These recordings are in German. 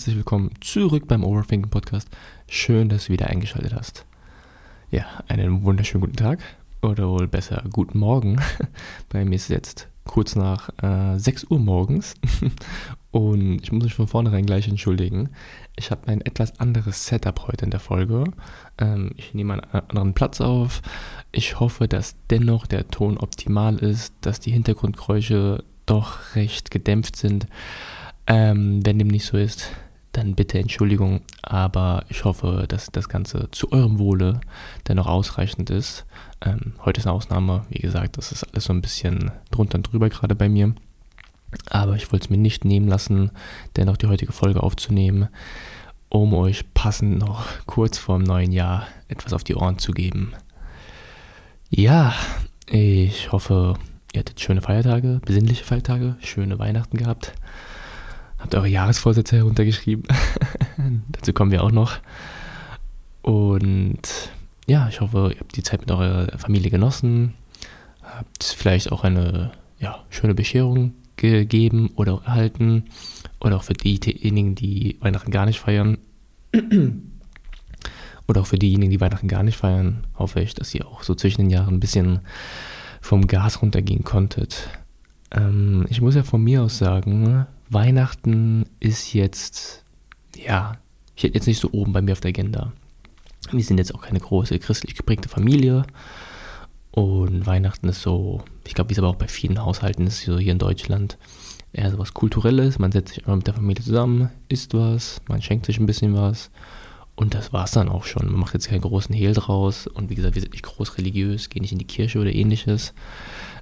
Herzlich willkommen zurück beim Overthinking Podcast. Schön, dass du wieder eingeschaltet hast. Ja, einen wunderschönen guten Tag oder wohl besser guten Morgen. Bei mir ist es jetzt kurz nach äh, 6 Uhr morgens und ich muss mich von vornherein gleich entschuldigen. Ich habe ein etwas anderes Setup heute in der Folge. Ähm, ich nehme einen anderen Platz auf. Ich hoffe, dass dennoch der Ton optimal ist, dass die Hintergrundgeräusche doch recht gedämpft sind. Ähm, wenn dem nicht so ist, dann bitte Entschuldigung, aber ich hoffe, dass das Ganze zu eurem Wohle dennoch ausreichend ist. Ähm, heute ist eine Ausnahme, wie gesagt, das ist alles so ein bisschen drunter und drüber gerade bei mir. Aber ich wollte es mir nicht nehmen lassen, dennoch die heutige Folge aufzunehmen, um euch passend noch kurz vor dem neuen Jahr etwas auf die Ohren zu geben. Ja, ich hoffe, ihr hattet schöne Feiertage, besinnliche Feiertage, schöne Weihnachten gehabt. Habt eure Jahresvorsätze heruntergeschrieben. Dazu kommen wir auch noch. Und ja, ich hoffe, ihr habt die Zeit mit eurer Familie genossen. Habt vielleicht auch eine ja, schöne Bescherung gegeben oder erhalten. Oder auch für diejenigen, die Weihnachten gar nicht feiern. oder auch für diejenigen, die Weihnachten gar nicht feiern, hoffe ich, dass ihr auch so zwischen den Jahren ein bisschen vom Gas runtergehen konntet. Ähm, ich muss ja von mir aus sagen, Weihnachten ist jetzt, ja, ich hätte jetzt nicht so oben bei mir auf der Agenda. Wir sind jetzt auch keine große christlich geprägte Familie. Und Weihnachten ist so, ich glaube, wie es aber auch bei vielen Haushalten ist, so hier in Deutschland, eher so was Kulturelles. Man setzt sich einfach mit der Familie zusammen, isst was, man schenkt sich ein bisschen was. Und das war es dann auch schon. Man macht jetzt keinen großen Hehl draus. Und wie gesagt, wir sind nicht groß religiös, gehen nicht in die Kirche oder ähnliches.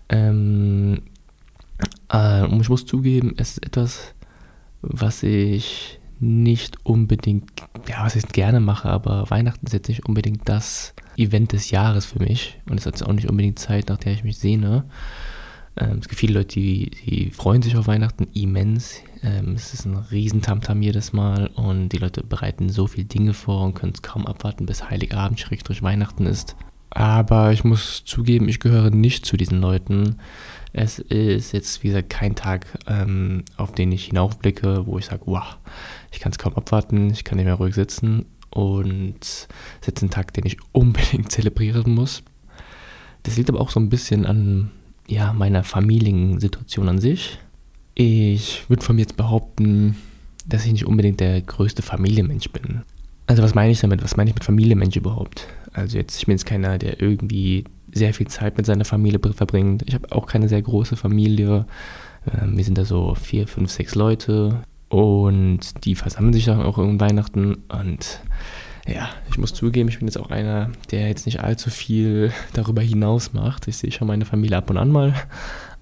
Ähm, äh, und ich muss zugeben, es ist etwas, was ich nicht unbedingt, ja, was ich gerne mache, aber Weihnachten ist jetzt nicht unbedingt das Event des Jahres für mich. Und es ist auch nicht unbedingt Zeit, nach der ich mich sehne. Ähm, es gibt viele Leute, die, die freuen sich auf Weihnachten immens. Ähm, es ist ein Riesentamtam jedes Mal und die Leute bereiten so viele Dinge vor und können es kaum abwarten, bis Heiligabend, Schrägstrich Weihnachten ist. Aber ich muss zugeben, ich gehöre nicht zu diesen Leuten. Es ist jetzt, wie gesagt, kein Tag, ähm, auf den ich hinaufblicke, wo ich sage, wow, ich kann es kaum abwarten, ich kann nicht mehr ruhig sitzen. Und es ist jetzt ein Tag, den ich unbedingt zelebrieren muss. Das liegt aber auch so ein bisschen an ja, meiner Familiensituation an sich. Ich würde von mir jetzt behaupten, dass ich nicht unbedingt der größte Familienmensch bin. Also was meine ich damit? Was meine ich mit Familienmensch überhaupt? Also jetzt, ich bin jetzt keiner, der irgendwie sehr viel Zeit mit seiner Familie verbringt. Ich habe auch keine sehr große Familie. Ähm, wir sind da so vier, fünf, sechs Leute und die versammeln sich dann auch um Weihnachten und ja, ich muss zugeben, ich bin jetzt auch einer, der jetzt nicht allzu viel darüber hinaus macht. Ich sehe schon meine Familie ab und an mal,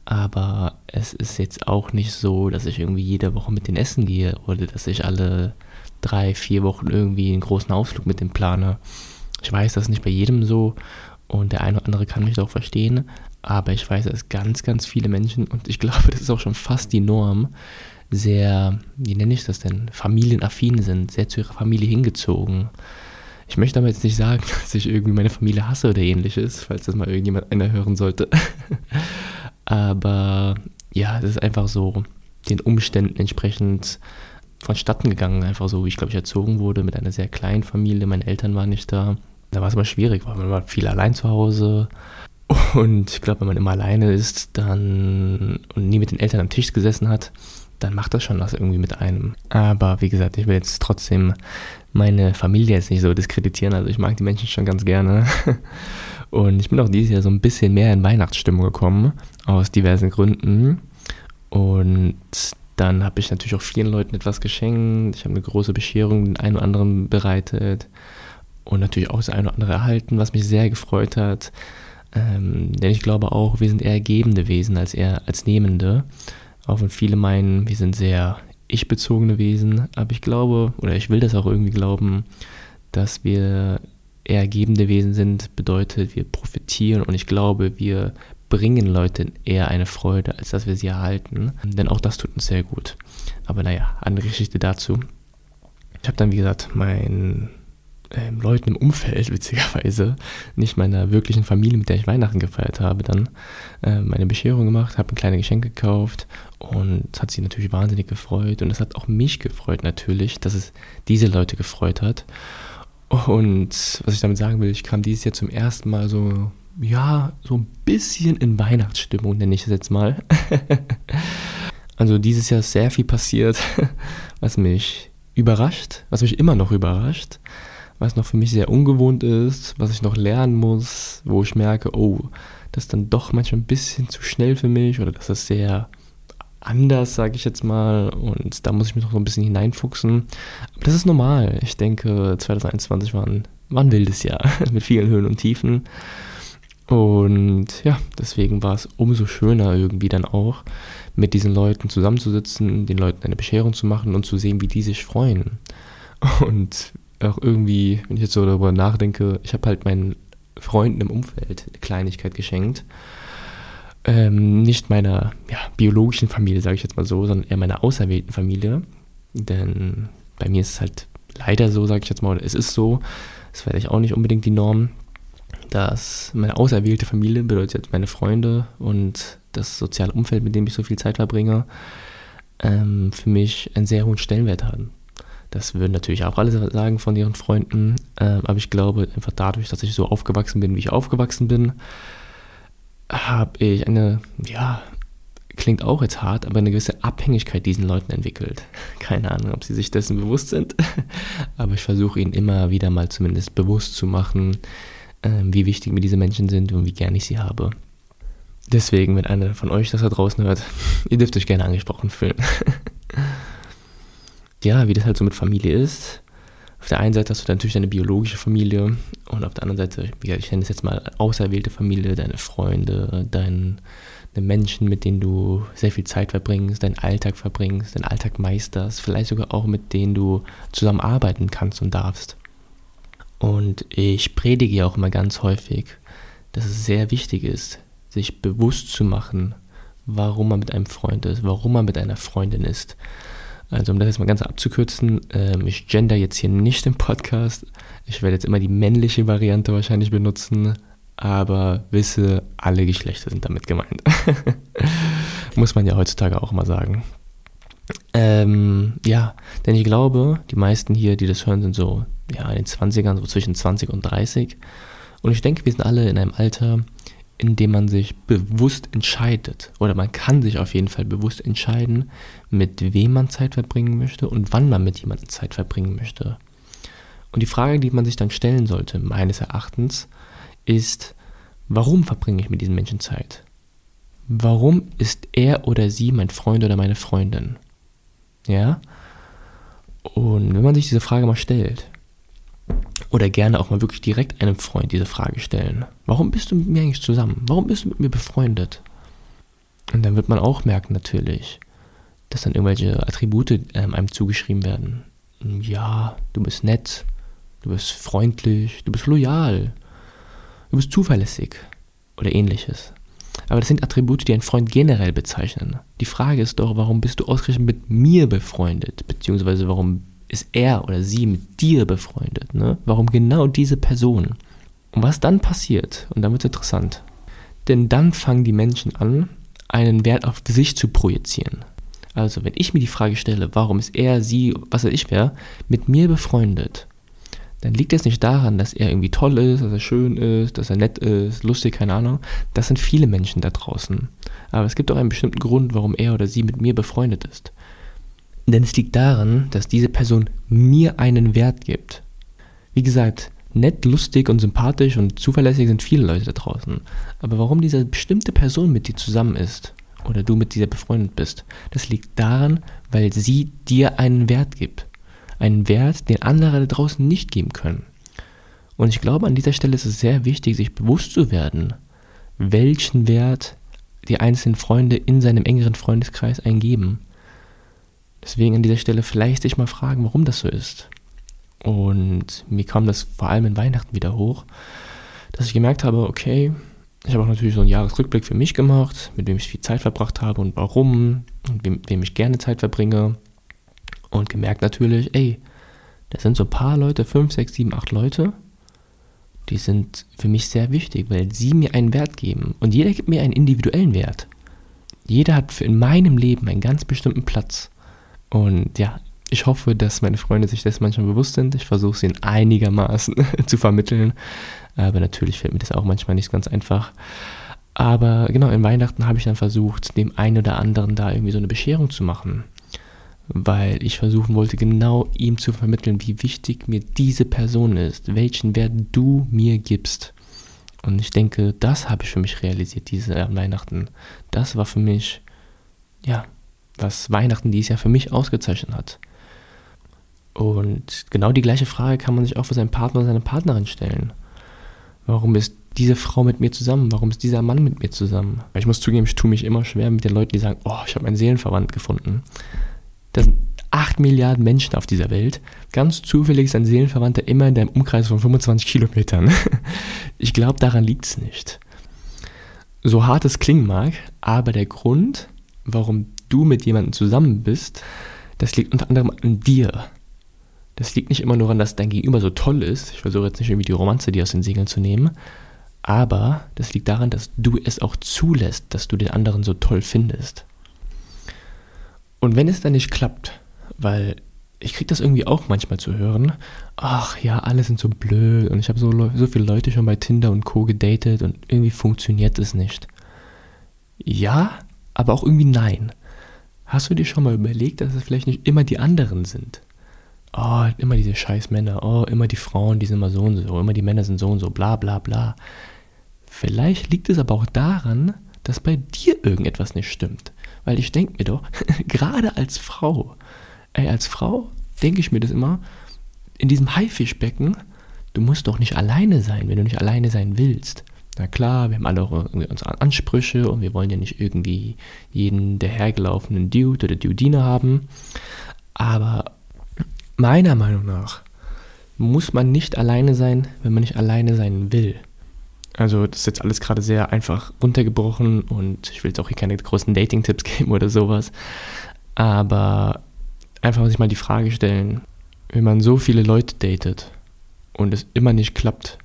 aber es ist jetzt auch nicht so, dass ich irgendwie jede Woche mit denen essen gehe oder dass ich alle drei, vier Wochen irgendwie einen großen Ausflug mit dem plane. Ich weiß, das ist nicht bei jedem so und der eine oder andere kann mich doch verstehen, aber ich weiß, dass ganz, ganz viele Menschen und ich glaube, das ist auch schon fast die Norm, sehr, wie nenne ich das denn, familienaffin sind, sehr zu ihrer Familie hingezogen. Ich möchte aber jetzt nicht sagen, dass ich irgendwie meine Familie hasse oder ähnliches, falls das mal irgendjemand einer hören sollte. aber ja, das ist einfach so den Umständen entsprechend vonstatten gegangen, einfach so, wie ich glaube ich erzogen wurde, mit einer sehr kleinen Familie. Meine Eltern waren nicht da. Da war es immer schwierig, weil man war viel allein zu Hause. Und ich glaube, wenn man immer alleine ist, dann und nie mit den Eltern am Tisch gesessen hat, dann macht das schon was irgendwie mit einem. Aber wie gesagt, ich will jetzt trotzdem meine Familie jetzt nicht so diskreditieren. Also ich mag die Menschen schon ganz gerne. Und ich bin auch dieses Jahr so ein bisschen mehr in Weihnachtsstimmung gekommen, aus diversen Gründen. Und dann habe ich natürlich auch vielen Leuten etwas geschenkt. Ich habe eine große Bescherung den einen oder anderen bereitet. Und natürlich auch das eine oder andere erhalten, was mich sehr gefreut hat. Ähm, denn ich glaube auch, wir sind eher gebende Wesen als eher als nehmende. Auch wenn viele meinen, wir sind sehr ich-bezogene Wesen. Aber ich glaube, oder ich will das auch irgendwie glauben, dass wir eher gebende Wesen sind, bedeutet, wir profitieren und ich glaube, wir bringen Leuten eher eine Freude, als dass wir sie erhalten. Denn auch das tut uns sehr gut. Aber naja, andere Geschichte dazu. Ich habe dann, wie gesagt, mein ähm, Leuten im Umfeld, witzigerweise, nicht meiner wirklichen Familie, mit der ich Weihnachten gefeiert habe, dann äh, meine Bescherung gemacht, habe ein kleines Geschenk gekauft und es hat sie natürlich wahnsinnig gefreut und es hat auch mich gefreut natürlich, dass es diese Leute gefreut hat. Und was ich damit sagen will, ich kam dieses Jahr zum ersten Mal so, ja, so ein bisschen in Weihnachtsstimmung, nenne ich es jetzt mal. also dieses Jahr ist sehr viel passiert, was mich überrascht, was mich immer noch überrascht was noch für mich sehr ungewohnt ist, was ich noch lernen muss, wo ich merke, oh, das ist dann doch manchmal ein bisschen zu schnell für mich oder das ist sehr anders, sage ich jetzt mal. Und da muss ich mich noch so ein bisschen hineinfuchsen. Aber das ist normal. Ich denke, 2021 war ein, war ein wildes Jahr mit vielen Höhen und Tiefen. Und ja, deswegen war es umso schöner irgendwie dann auch, mit diesen Leuten zusammenzusitzen, den Leuten eine Bescherung zu machen und zu sehen, wie die sich freuen. Und auch irgendwie, wenn ich jetzt so darüber nachdenke, ich habe halt meinen Freunden im Umfeld eine Kleinigkeit geschenkt. Ähm, nicht meiner ja, biologischen Familie, sage ich jetzt mal so, sondern eher meiner auserwählten Familie. Denn bei mir ist es halt leider so, sage ich jetzt mal, oder es ist so, das wäre vielleicht auch nicht unbedingt die Norm, dass meine auserwählte Familie bedeutet jetzt meine Freunde und das soziale Umfeld, mit dem ich so viel Zeit verbringe, ähm, für mich einen sehr hohen Stellenwert haben. Das würden natürlich auch alle sagen von ihren Freunden. Ähm, aber ich glaube, einfach dadurch, dass ich so aufgewachsen bin, wie ich aufgewachsen bin, habe ich eine, ja, klingt auch jetzt hart, aber eine gewisse Abhängigkeit diesen Leuten entwickelt. Keine Ahnung, ob sie sich dessen bewusst sind. aber ich versuche ihnen immer wieder mal zumindest bewusst zu machen, ähm, wie wichtig mir diese Menschen sind und wie gern ich sie habe. Deswegen, wenn einer von euch das da draußen hört, ihr dürft euch gerne angesprochen fühlen. Ja, wie das halt so mit Familie ist. Auf der einen Seite hast du natürlich deine biologische Familie und auf der anderen Seite, wie gesagt, ich nenne es jetzt mal auserwählte Familie, deine Freunde, deine Menschen, mit denen du sehr viel Zeit verbringst, deinen Alltag verbringst, deinen Alltag meisterst, vielleicht sogar auch mit denen du zusammenarbeiten kannst und darfst. Und ich predige ja auch immer ganz häufig, dass es sehr wichtig ist, sich bewusst zu machen, warum man mit einem Freund ist, warum man mit einer Freundin ist. Also um das jetzt mal ganz abzukürzen, ähm, ich gender jetzt hier nicht im Podcast. Ich werde jetzt immer die männliche Variante wahrscheinlich benutzen, aber wisse, alle Geschlechter sind damit gemeint. Muss man ja heutzutage auch mal sagen. Ähm, ja, denn ich glaube, die meisten hier, die das hören, sind so ja, in den 20ern, so zwischen 20 und 30. Und ich denke, wir sind alle in einem Alter, indem man sich bewusst entscheidet. Oder man kann sich auf jeden Fall bewusst entscheiden, mit wem man Zeit verbringen möchte und wann man mit jemandem Zeit verbringen möchte. Und die Frage, die man sich dann stellen sollte, meines Erachtens, ist, warum verbringe ich mit diesem Menschen Zeit? Warum ist er oder sie mein Freund oder meine Freundin? Ja? Und wenn man sich diese Frage mal stellt, oder gerne auch mal wirklich direkt einem Freund diese Frage stellen. Warum bist du mit mir eigentlich zusammen? Warum bist du mit mir befreundet? Und dann wird man auch merken natürlich, dass dann irgendwelche Attribute ähm, einem zugeschrieben werden. Ja, du bist nett, du bist freundlich, du bist loyal, du bist zuverlässig oder ähnliches. Aber das sind Attribute, die ein Freund generell bezeichnen. Die Frage ist doch, warum bist du ausgerechnet mit mir befreundet? Beziehungsweise warum ist er oder sie mit dir befreundet? Ne? Warum genau diese Person? Und was dann passiert, und dann wird es interessant, denn dann fangen die Menschen an, einen Wert auf sich zu projizieren. Also wenn ich mir die Frage stelle, warum ist er, sie, was weiß ich wer, mit mir befreundet, dann liegt es nicht daran, dass er irgendwie toll ist, dass er schön ist, dass er nett ist, lustig, keine Ahnung. Das sind viele Menschen da draußen. Aber es gibt auch einen bestimmten Grund, warum er oder sie mit mir befreundet ist. Denn es liegt daran, dass diese Person mir einen Wert gibt. Wie gesagt, nett, lustig und sympathisch und zuverlässig sind viele Leute da draußen. Aber warum diese bestimmte Person mit dir zusammen ist oder du mit dieser befreundet bist, das liegt daran, weil sie dir einen Wert gibt. Einen Wert, den andere da draußen nicht geben können. Und ich glaube, an dieser Stelle ist es sehr wichtig, sich bewusst zu werden, welchen Wert die einzelnen Freunde in seinem engeren Freundeskreis eingeben. Deswegen an dieser Stelle vielleicht sich mal fragen, warum das so ist. Und mir kam das vor allem in Weihnachten wieder hoch, dass ich gemerkt habe, okay, ich habe auch natürlich so einen Jahresrückblick für mich gemacht, mit wem ich viel Zeit verbracht habe und warum und wem, wem ich gerne Zeit verbringe. Und gemerkt natürlich, ey, Das sind so ein paar Leute, fünf, sechs, sieben, acht Leute, die sind für mich sehr wichtig, weil sie mir einen Wert geben. Und jeder gibt mir einen individuellen Wert. Jeder hat in meinem Leben einen ganz bestimmten Platz. Und ja, ich hoffe, dass meine Freunde sich das manchmal bewusst sind. Ich versuche sie in einigermaßen zu vermitteln. Aber natürlich fällt mir das auch manchmal nicht ganz einfach. Aber genau, in Weihnachten habe ich dann versucht, dem einen oder anderen da irgendwie so eine Bescherung zu machen. Weil ich versuchen wollte, genau ihm zu vermitteln, wie wichtig mir diese Person ist, welchen Wert du mir gibst. Und ich denke, das habe ich für mich realisiert, diese Weihnachten. Das war für mich, ja, was Weihnachten dieses Jahr für mich ausgezeichnet hat. Und genau die gleiche Frage kann man sich auch für seinen Partner oder seine Partnerin stellen. Warum ist diese Frau mit mir zusammen? Warum ist dieser Mann mit mir zusammen? Weil ich muss zugeben, ich tue mich immer schwer mit den Leuten, die sagen, oh, ich habe meinen Seelenverwandt gefunden. Das sind 8 Milliarden Menschen auf dieser Welt. Ganz zufällig ist ein Seelenverwandter immer in deinem Umkreis von 25 Kilometern. Ich glaube, daran liegt es nicht. So hart es klingen mag, aber der Grund, warum du mit jemandem zusammen bist, das liegt unter anderem an dir. Das liegt nicht immer nur daran, dass dein Gegenüber so toll ist. Ich versuche jetzt nicht irgendwie die Romanze dir aus den Segeln zu nehmen. Aber das liegt daran, dass du es auch zulässt, dass du den anderen so toll findest. Und wenn es dann nicht klappt, weil ich kriege das irgendwie auch manchmal zu hören, ach ja, alle sind so blöd und ich habe so, so viele Leute schon bei Tinder und Co gedatet und irgendwie funktioniert es nicht. Ja, aber auch irgendwie nein. Hast du dir schon mal überlegt, dass es vielleicht nicht immer die anderen sind? oh, immer diese scheiß Männer, oh, immer die Frauen, die sind immer so und so, immer die Männer sind so und so, bla bla bla. Vielleicht liegt es aber auch daran, dass bei dir irgendetwas nicht stimmt. Weil ich denke mir doch, gerade als Frau, ey, als Frau denke ich mir das immer, in diesem Haifischbecken, du musst doch nicht alleine sein, wenn du nicht alleine sein willst. Na klar, wir haben alle unsere Ansprüche und wir wollen ja nicht irgendwie jeden der hergelaufenen Dude oder Dudine haben. Aber Meiner Meinung nach muss man nicht alleine sein, wenn man nicht alleine sein will. Also das ist jetzt alles gerade sehr einfach runtergebrochen und ich will jetzt auch hier keine großen Dating-Tipps geben oder sowas. Aber einfach sich mal die Frage stellen, wenn man so viele Leute datet und es immer nicht klappt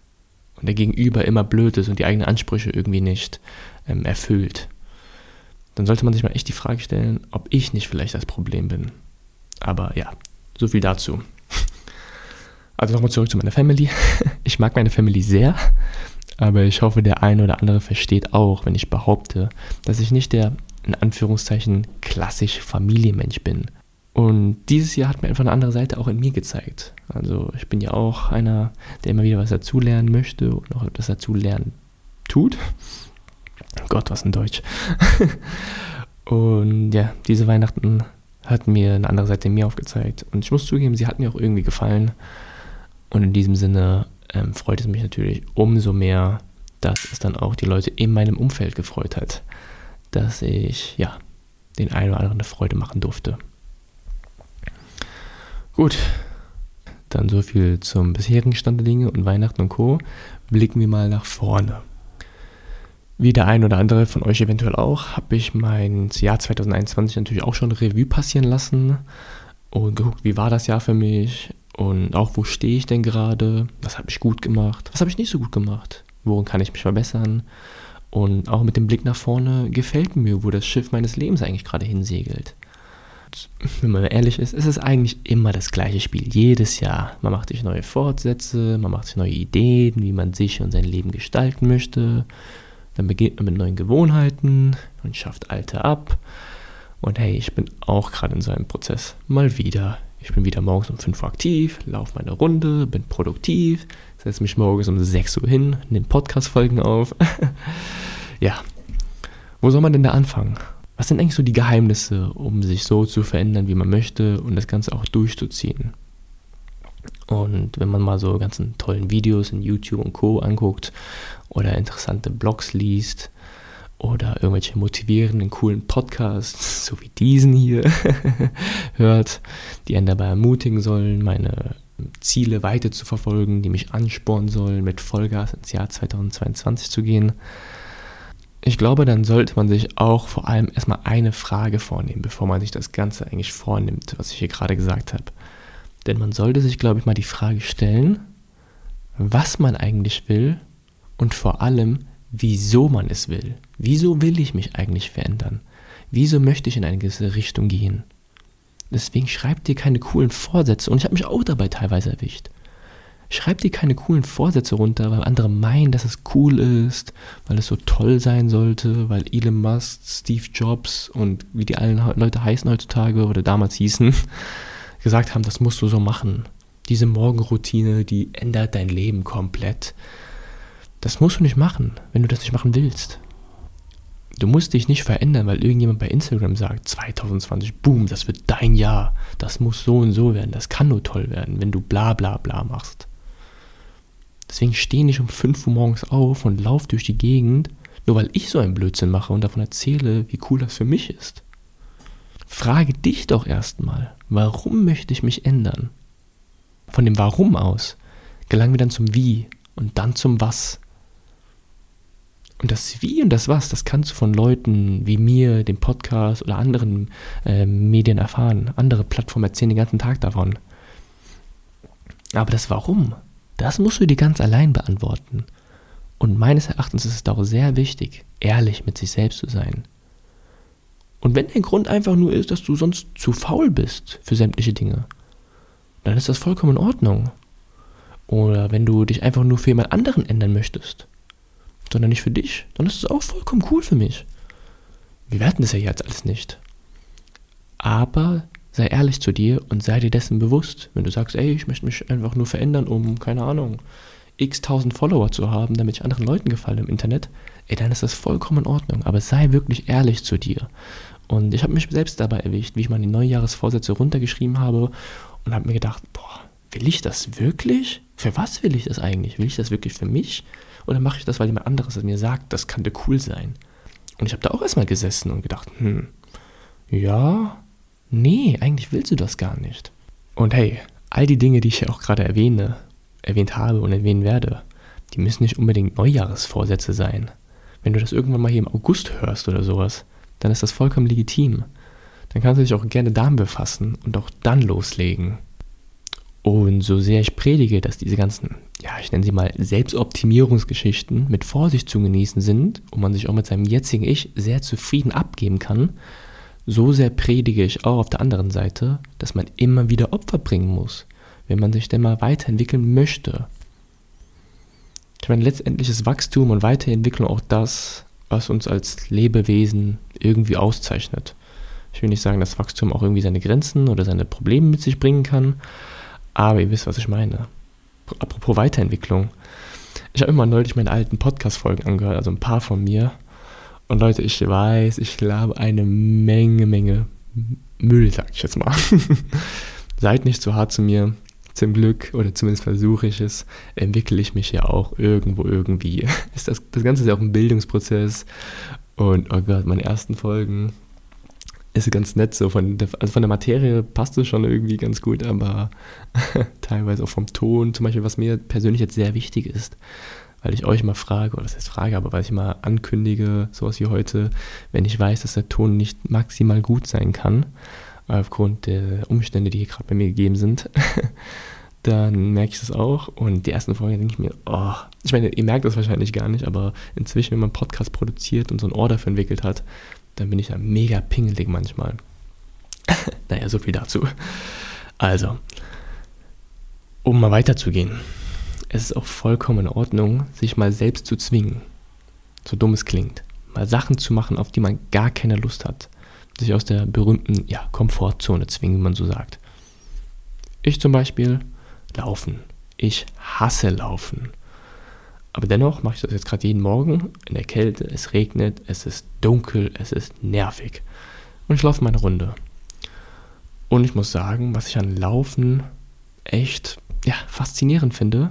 und der Gegenüber immer blöd ist und die eigenen Ansprüche irgendwie nicht ähm, erfüllt, dann sollte man sich mal echt die Frage stellen, ob ich nicht vielleicht das Problem bin. Aber ja, so viel dazu. Also nochmal zurück zu meiner Family. Ich mag meine Family sehr, aber ich hoffe, der eine oder andere versteht auch, wenn ich behaupte, dass ich nicht der, in Anführungszeichen, klassisch Familienmensch bin. Und dieses Jahr hat mir einfach eine andere Seite auch in mir gezeigt. Also ich bin ja auch einer, der immer wieder was dazulernen möchte und auch etwas dazulernen tut. Gott, was in Deutsch. und ja, diese Weihnachten hat mir eine andere Seite in mir aufgezeigt. Und ich muss zugeben, sie hat mir auch irgendwie gefallen. Und in diesem Sinne ähm, freut es mich natürlich umso mehr, dass es dann auch die Leute in meinem Umfeld gefreut hat, dass ich ja den einen oder anderen eine Freude machen durfte. Gut, dann so viel zum bisherigen Stand der Dinge und Weihnachten und Co. Blicken wir mal nach vorne. Wie der ein oder andere von euch eventuell auch, habe ich mein Jahr 2021 natürlich auch schon Revue passieren lassen und geguckt, wie war das Jahr für mich und auch wo stehe ich denn gerade, was habe ich gut gemacht, was habe ich nicht so gut gemacht, worin kann ich mich verbessern und auch mit dem Blick nach vorne gefällt mir, wo das Schiff meines Lebens eigentlich gerade hinsegelt. Wenn man ehrlich ist, ist es eigentlich immer das gleiche Spiel, jedes Jahr. Man macht sich neue Fortsätze, man macht sich neue Ideen, wie man sich und sein Leben gestalten möchte. Dann beginnt man mit neuen Gewohnheiten und schafft alte ab. Und hey, ich bin auch gerade in so einem Prozess. Mal wieder. Ich bin wieder morgens um 5 Uhr aktiv, laufe meine Runde, bin produktiv, setze mich morgens um 6 Uhr hin, nehme Podcast-Folgen auf. ja. Wo soll man denn da anfangen? Was sind eigentlich so die Geheimnisse, um sich so zu verändern, wie man möchte und das Ganze auch durchzuziehen? Und wenn man mal so ganzen tollen Videos in YouTube und Co. anguckt oder interessante Blogs liest oder irgendwelche motivierenden, coolen Podcasts, so wie diesen hier, hört, die einen dabei ermutigen sollen, meine Ziele weiter zu verfolgen, die mich anspornen sollen, mit Vollgas ins Jahr 2022 zu gehen. Ich glaube, dann sollte man sich auch vor allem erstmal eine Frage vornehmen, bevor man sich das Ganze eigentlich vornimmt, was ich hier gerade gesagt habe. Denn man sollte sich, glaube ich, mal die Frage stellen, was man eigentlich will und vor allem, wieso man es will. Wieso will ich mich eigentlich verändern? Wieso möchte ich in eine gewisse Richtung gehen? Deswegen schreib dir keine coolen Vorsätze. Und ich habe mich auch dabei teilweise erwischt. Schreib dir keine coolen Vorsätze runter, weil andere meinen, dass es cool ist, weil es so toll sein sollte, weil Elon Musk, Steve Jobs und wie die allen Leute heißen heutzutage oder damals hießen, gesagt haben, das musst du so machen. Diese Morgenroutine, die ändert dein Leben komplett. Das musst du nicht machen, wenn du das nicht machen willst. Du musst dich nicht verändern, weil irgendjemand bei Instagram sagt, 2020, boom, das wird dein Jahr. Das muss so und so werden. Das kann nur toll werden, wenn du bla bla bla machst. Deswegen stehe nicht um 5 Uhr morgens auf und laufe durch die Gegend, nur weil ich so einen Blödsinn mache und davon erzähle, wie cool das für mich ist. Frage dich doch erstmal, warum möchte ich mich ändern? Von dem Warum aus gelangen wir dann zum Wie und dann zum Was. Und das Wie und das Was, das kannst du von Leuten wie mir, dem Podcast oder anderen äh, Medien erfahren. Andere Plattformen erzählen den ganzen Tag davon. Aber das Warum, das musst du dir ganz allein beantworten. Und meines Erachtens ist es auch sehr wichtig, ehrlich mit sich selbst zu sein. Und wenn der Grund einfach nur ist, dass du sonst zu faul bist für sämtliche Dinge, dann ist das vollkommen in Ordnung. Oder wenn du dich einfach nur für jemand anderen ändern möchtest, sondern nicht für dich, dann ist es auch vollkommen cool für mich. Wir werten das ja jetzt alles nicht. Aber sei ehrlich zu dir und sei dir dessen bewusst. Wenn du sagst, ey, ich möchte mich einfach nur verändern, um, keine Ahnung, x tausend Follower zu haben, damit ich anderen Leuten gefalle im Internet, ey, dann ist das vollkommen in Ordnung. Aber sei wirklich ehrlich zu dir. Und ich habe mich selbst dabei erwischt, wie ich meine Neujahresvorsätze runtergeschrieben habe und habe mir gedacht, boah, will ich das wirklich? Für was will ich das eigentlich? Will ich das wirklich für mich? Oder mache ich das, weil jemand anderes mir sagt, das könnte cool sein? Und ich habe da auch erstmal gesessen und gedacht, hm, ja, Nee, eigentlich willst du das gar nicht. Und hey, all die Dinge, die ich ja auch gerade erwähne, erwähnt habe und erwähnen werde, die müssen nicht unbedingt Neujahresvorsätze sein. Wenn du das irgendwann mal hier im August hörst oder sowas, dann ist das vollkommen legitim. Dann kannst du dich auch gerne damit befassen und auch dann loslegen. Und so sehr ich predige, dass diese ganzen, ja, ich nenne sie mal Selbstoptimierungsgeschichten mit Vorsicht zu genießen sind und man sich auch mit seinem jetzigen Ich sehr zufrieden abgeben kann, so sehr predige ich auch auf der anderen Seite, dass man immer wieder Opfer bringen muss, wenn man sich denn mal weiterentwickeln möchte. Ich meine, letztendlich ist Wachstum und Weiterentwicklung auch das, was uns als Lebewesen irgendwie auszeichnet. Ich will nicht sagen, dass Wachstum auch irgendwie seine Grenzen oder seine Probleme mit sich bringen kann, aber ihr wisst, was ich meine. Apropos Weiterentwicklung. Ich habe immer neulich meine alten Podcast-Folgen angehört, also ein paar von mir. Und Leute, ich weiß, ich glaube eine Menge, Menge Müll, sag ich jetzt mal. Seid nicht zu hart zu mir. Zum Glück, oder zumindest versuche ich es, entwickle ich mich ja auch irgendwo irgendwie. Ist das, das Ganze ist ja auch ein Bildungsprozess. Und oh Gott, meine ersten Folgen ist ganz nett so. Von der, also von der Materie passt es schon irgendwie ganz gut, aber teilweise auch vom Ton, zum Beispiel, was mir persönlich jetzt sehr wichtig ist weil ich euch mal frage, oder das heißt Frage, aber weil ich mal ankündige, sowas wie heute, wenn ich weiß, dass der Ton nicht maximal gut sein kann, aufgrund der Umstände, die hier gerade bei mir gegeben sind, dann merke ich das auch. Und die ersten Folgen denke ich mir, oh, ich meine, ihr merkt das wahrscheinlich gar nicht, aber inzwischen, wenn man Podcast produziert und so ein Ohr dafür entwickelt hat, dann bin ich ja mega pingelig manchmal. naja, so viel dazu. Also, um mal weiterzugehen es ist auch vollkommen in Ordnung, sich mal selbst zu zwingen. So dumm es klingt. Mal Sachen zu machen, auf die man gar keine Lust hat. Sich aus der berühmten ja, Komfortzone zwingen, wie man so sagt. Ich zum Beispiel laufen. Ich hasse laufen. Aber dennoch mache ich das jetzt gerade jeden Morgen in der Kälte. Es regnet, es ist dunkel, es ist nervig. Und ich laufe meine Runde. Und ich muss sagen, was ich an Laufen echt ja, faszinierend finde,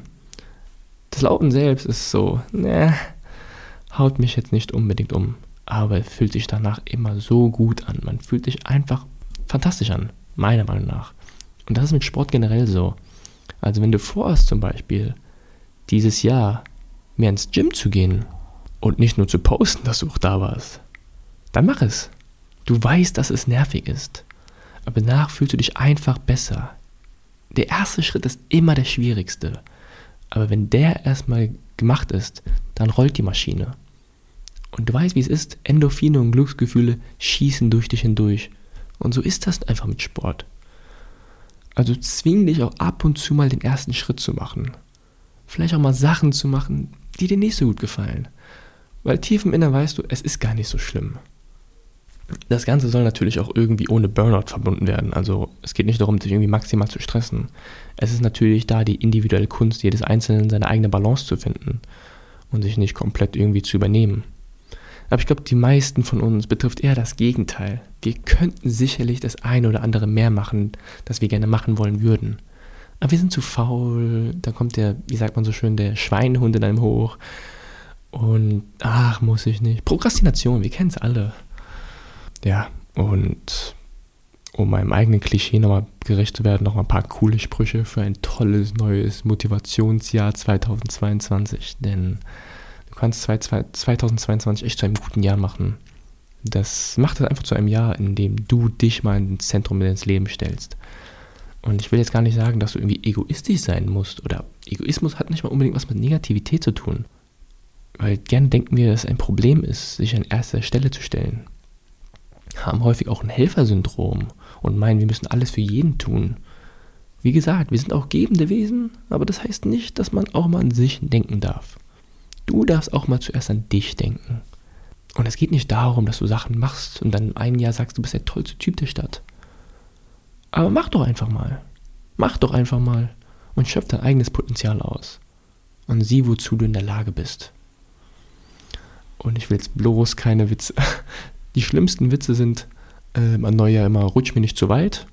das Laufen selbst ist so, ne, haut mich jetzt nicht unbedingt um, aber es fühlt sich danach immer so gut an. Man fühlt sich einfach fantastisch an, meiner Meinung nach. Und das ist mit Sport generell so. Also wenn du vorhast zum Beispiel, dieses Jahr mehr ins Gym zu gehen und nicht nur zu posten, dass du auch da warst, dann mach es. Du weißt, dass es nervig ist. Aber danach fühlst du dich einfach besser. Der erste Schritt ist immer der schwierigste. Aber wenn der erstmal gemacht ist, dann rollt die Maschine. Und du weißt, wie es ist. Endorphine und Glücksgefühle schießen durch dich hindurch. Und so ist das einfach mit Sport. Also zwing dich auch ab und zu mal den ersten Schritt zu machen. Vielleicht auch mal Sachen zu machen, die dir nicht so gut gefallen. Weil tief im Inneren weißt du, es ist gar nicht so schlimm. Das Ganze soll natürlich auch irgendwie ohne Burnout verbunden werden. Also es geht nicht darum, sich irgendwie maximal zu stressen. Es ist natürlich da die individuelle Kunst jedes Einzelnen, seine eigene Balance zu finden und sich nicht komplett irgendwie zu übernehmen. Aber ich glaube, die meisten von uns betrifft eher das Gegenteil. Wir könnten sicherlich das eine oder andere mehr machen, das wir gerne machen wollen würden. Aber wir sind zu faul, da kommt der, wie sagt man so schön, der Schweinehund in einem hoch. Und ach, muss ich nicht. Prokrastination, wir kennen es alle. Ja, und um meinem eigenen Klischee nochmal gerecht zu werden, nochmal ein paar coole Sprüche für ein tolles neues Motivationsjahr 2022. Denn du kannst 2022 echt zu einem guten Jahr machen. Das macht es einfach zu einem Jahr, in dem du dich mal ins Zentrum deines Lebens stellst. Und ich will jetzt gar nicht sagen, dass du irgendwie egoistisch sein musst. Oder Egoismus hat nicht mal unbedingt was mit Negativität zu tun. Weil gerne denken wir, dass es ein Problem ist, sich an erster Stelle zu stellen. Haben häufig auch ein Helfersyndrom und meinen, wir müssen alles für jeden tun. Wie gesagt, wir sind auch gebende Wesen, aber das heißt nicht, dass man auch mal an sich denken darf. Du darfst auch mal zuerst an dich denken. Und es geht nicht darum, dass du Sachen machst und dann ein Jahr sagst, du bist der tollste Typ der Stadt. Aber mach doch einfach mal. Mach doch einfach mal und schöpf dein eigenes Potenzial aus. Und sieh, wozu du in der Lage bist. Und ich will jetzt bloß keine Witze. Die schlimmsten Witze sind äh, am Neujahr immer, rutsch mir nicht zu weit.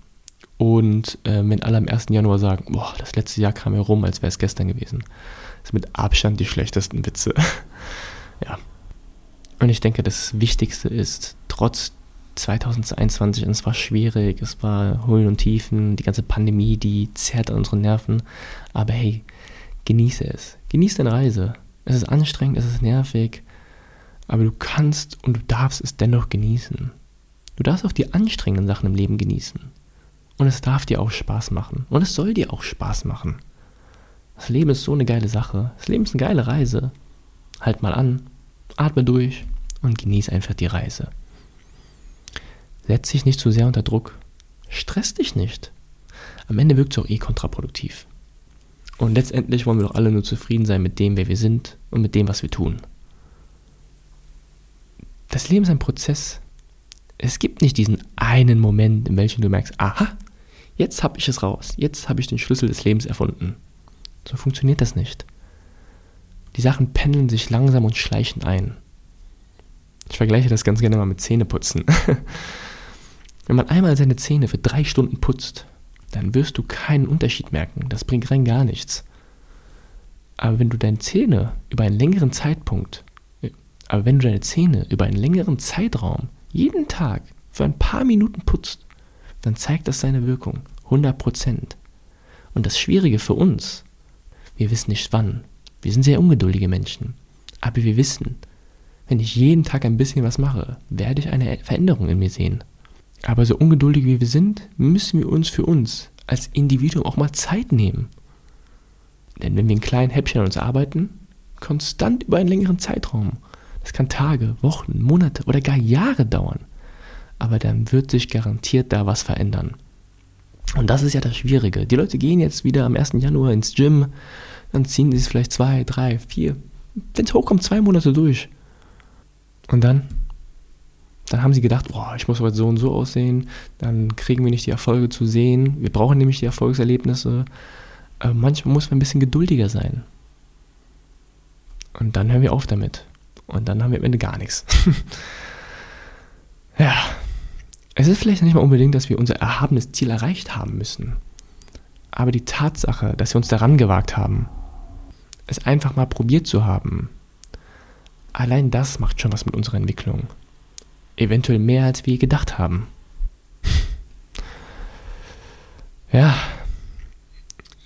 Und äh, wenn alle am 1. Januar sagen, boah, das letzte Jahr kam herum, als wäre es gestern gewesen. Das sind mit Abstand die schlechtesten Witze. ja. Und ich denke, das Wichtigste ist, trotz 2022, und es war schwierig, es war Höhen und Tiefen, die ganze Pandemie, die zerrt an unseren Nerven. Aber hey, genieße es. Genieße deine Reise. Es ist anstrengend, es ist nervig, aber du kannst und du darfst es dennoch genießen. Du darfst auch die anstrengenden Sachen im Leben genießen. Und es darf dir auch Spaß machen. Und es soll dir auch Spaß machen. Das Leben ist so eine geile Sache. Das Leben ist eine geile Reise. Halt mal an, atme durch und genieße einfach die Reise. Setz dich nicht zu sehr unter Druck. Stress dich nicht. Am Ende wirkt es auch eh kontraproduktiv. Und letztendlich wollen wir doch alle nur zufrieden sein mit dem, wer wir sind und mit dem, was wir tun. Das Leben ist ein Prozess. Es gibt nicht diesen einen Moment, in welchem du merkst, aha, jetzt habe ich es raus, jetzt habe ich den Schlüssel des Lebens erfunden. So funktioniert das nicht. Die Sachen pendeln sich langsam und schleichen ein. Ich vergleiche das ganz gerne mal mit Zähneputzen. Wenn man einmal seine Zähne für drei Stunden putzt, dann wirst du keinen Unterschied merken. Das bringt rein gar nichts. Aber wenn du deine Zähne über einen längeren Zeitpunkt, aber wenn du deine Zähne über einen längeren Zeitraum jeden Tag für ein paar Minuten putzt, dann zeigt das seine Wirkung. 100 Prozent. Und das Schwierige für uns, wir wissen nicht wann. Wir sind sehr ungeduldige Menschen. Aber wir wissen, wenn ich jeden Tag ein bisschen was mache, werde ich eine Veränderung in mir sehen. Aber so ungeduldig wie wir sind, müssen wir uns für uns als Individuum auch mal Zeit nehmen. Denn wenn wir in kleinen Häppchen an uns arbeiten, konstant über einen längeren Zeitraum, das kann Tage, Wochen, Monate oder gar Jahre dauern, aber dann wird sich garantiert da was verändern. Und das ist ja das Schwierige. Die Leute gehen jetzt wieder am 1. Januar ins Gym, dann ziehen sie es vielleicht zwei, drei, vier, wenn es hochkommt, zwei Monate durch. Und dann dann haben sie gedacht, boah, ich muss heute so und so aussehen, dann kriegen wir nicht die Erfolge zu sehen. Wir brauchen nämlich die Erfolgserlebnisse. Aber manchmal muss man ein bisschen geduldiger sein. Und dann hören wir auf damit. Und dann haben wir am Ende gar nichts. ja. Es ist vielleicht nicht mal unbedingt, dass wir unser erhabenes Ziel erreicht haben müssen. Aber die Tatsache, dass wir uns daran gewagt haben, es einfach mal probiert zu haben, allein das macht schon was mit unserer Entwicklung eventuell mehr, als wir gedacht haben. ja,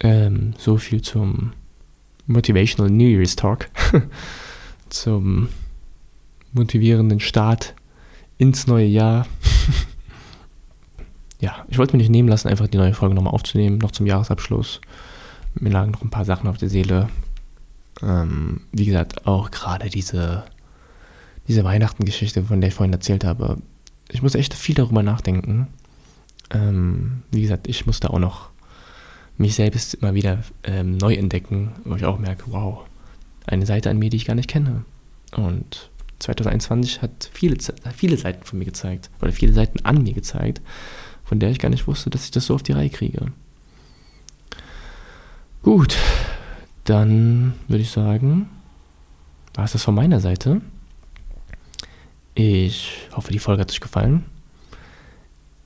ähm, so viel zum Motivational New Year's Talk, zum motivierenden Start ins neue Jahr. ja, ich wollte mir nicht nehmen lassen, einfach die neue Folge nochmal aufzunehmen, noch zum Jahresabschluss. Mir lagen noch ein paar Sachen auf der Seele. Ähm, wie gesagt, auch gerade diese, diese Weihnachtengeschichte, von der ich vorhin erzählt habe. Ich muss echt viel darüber nachdenken. Ähm, wie gesagt, ich musste auch noch mich selbst immer wieder ähm, neu entdecken, wo ich auch merke, wow, eine Seite an mir, die ich gar nicht kenne. Und 2021 hat viele, viele Seiten von mir gezeigt, oder viele Seiten an mir gezeigt, von der ich gar nicht wusste, dass ich das so auf die Reihe kriege. Gut, dann würde ich sagen, war es das von meiner Seite. Ich hoffe, die Folge hat euch gefallen.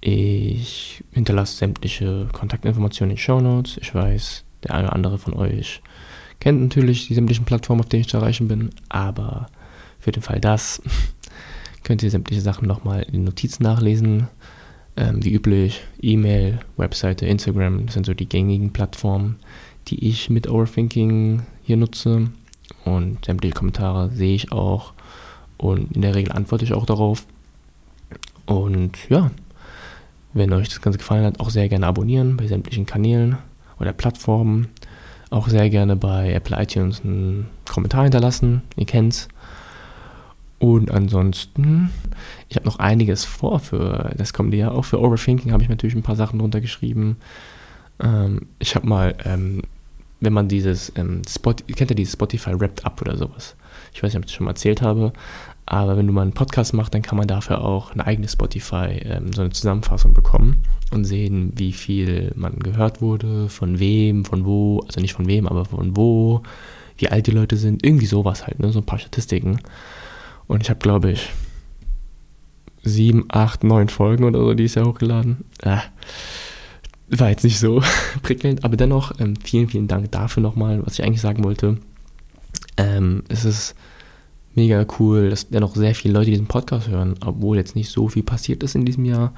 Ich hinterlasse sämtliche Kontaktinformationen in den Show Notes. Ich weiß, der eine oder andere von euch kennt natürlich die sämtlichen Plattformen, auf denen ich zu erreichen bin, aber für den Fall das könnt ihr sämtliche Sachen nochmal in den Notizen nachlesen. Ähm, wie üblich, E-Mail, Webseite, Instagram, das sind so die gängigen Plattformen, die ich mit Overthinking hier nutze. Und sämtliche Kommentare sehe ich auch und in der Regel antworte ich auch darauf. Und ja, wenn euch das Ganze gefallen hat, auch sehr gerne abonnieren bei sämtlichen Kanälen oder Plattformen. Auch sehr gerne bei Apple iTunes einen Kommentar hinterlassen. Ihr kennt's. Und ansonsten, ich habe noch einiges vor für das kommende Jahr. Auch für Overthinking habe ich natürlich ein paar Sachen drunter geschrieben. Ähm, ich habe mal, ähm, wenn man dieses, ähm, Spot, kennt ihr dieses Spotify Wrapped Up oder sowas? Ich weiß nicht, ob ich das schon mal erzählt habe, aber wenn du mal einen Podcast machst, dann kann man dafür auch eine eigene Spotify, ähm, so eine Zusammenfassung bekommen und sehen, wie viel man gehört wurde, von wem, von wo, also nicht von wem, aber von wo, wie alt die Leute sind, irgendwie sowas halt, ne? so ein paar Statistiken. Und ich habe, glaube ich, sieben, acht, neun Folgen oder so dieses Jahr hochgeladen. Äh, war jetzt nicht so prickelnd, aber dennoch ähm, vielen, vielen Dank dafür nochmal, was ich eigentlich sagen wollte. Ähm, es ist mega cool, dass dennoch sehr viele Leute diesen Podcast hören, obwohl jetzt nicht so viel passiert ist in diesem Jahr.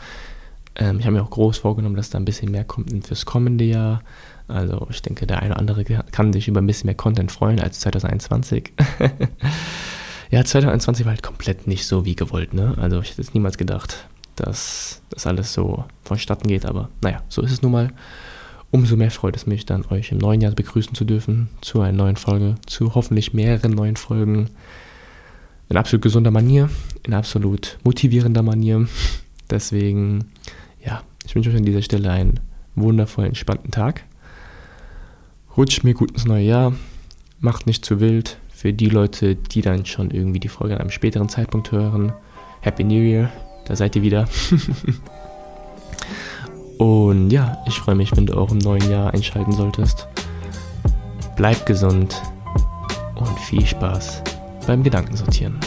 Ähm, ich habe mir auch groß vorgenommen, dass da ein bisschen mehr kommt fürs kommende Jahr. Also ich denke, der eine oder andere kann sich über ein bisschen mehr Content freuen als 2021. ja, 2021 war halt komplett nicht so wie gewollt, ne? Also ich hätte es niemals gedacht, dass das alles so vonstatten geht, aber naja, so ist es nun mal. Umso mehr freut es mich dann, euch im neuen Jahr begrüßen zu dürfen, zu einer neuen Folge, zu hoffentlich mehreren neuen Folgen in absolut gesunder Manier, in absolut motivierender Manier. Deswegen, ja, ich wünsche euch an dieser Stelle einen wundervollen, entspannten Tag. Rutscht mir gut ins neue Jahr, macht nicht zu wild. Für die Leute, die dann schon irgendwie die Folge an einem späteren Zeitpunkt hören, Happy New Year, da seid ihr wieder. Und ja, ich freue mich, wenn du auch im neuen Jahr einschalten solltest. Bleib gesund und viel Spaß beim Gedankensortieren.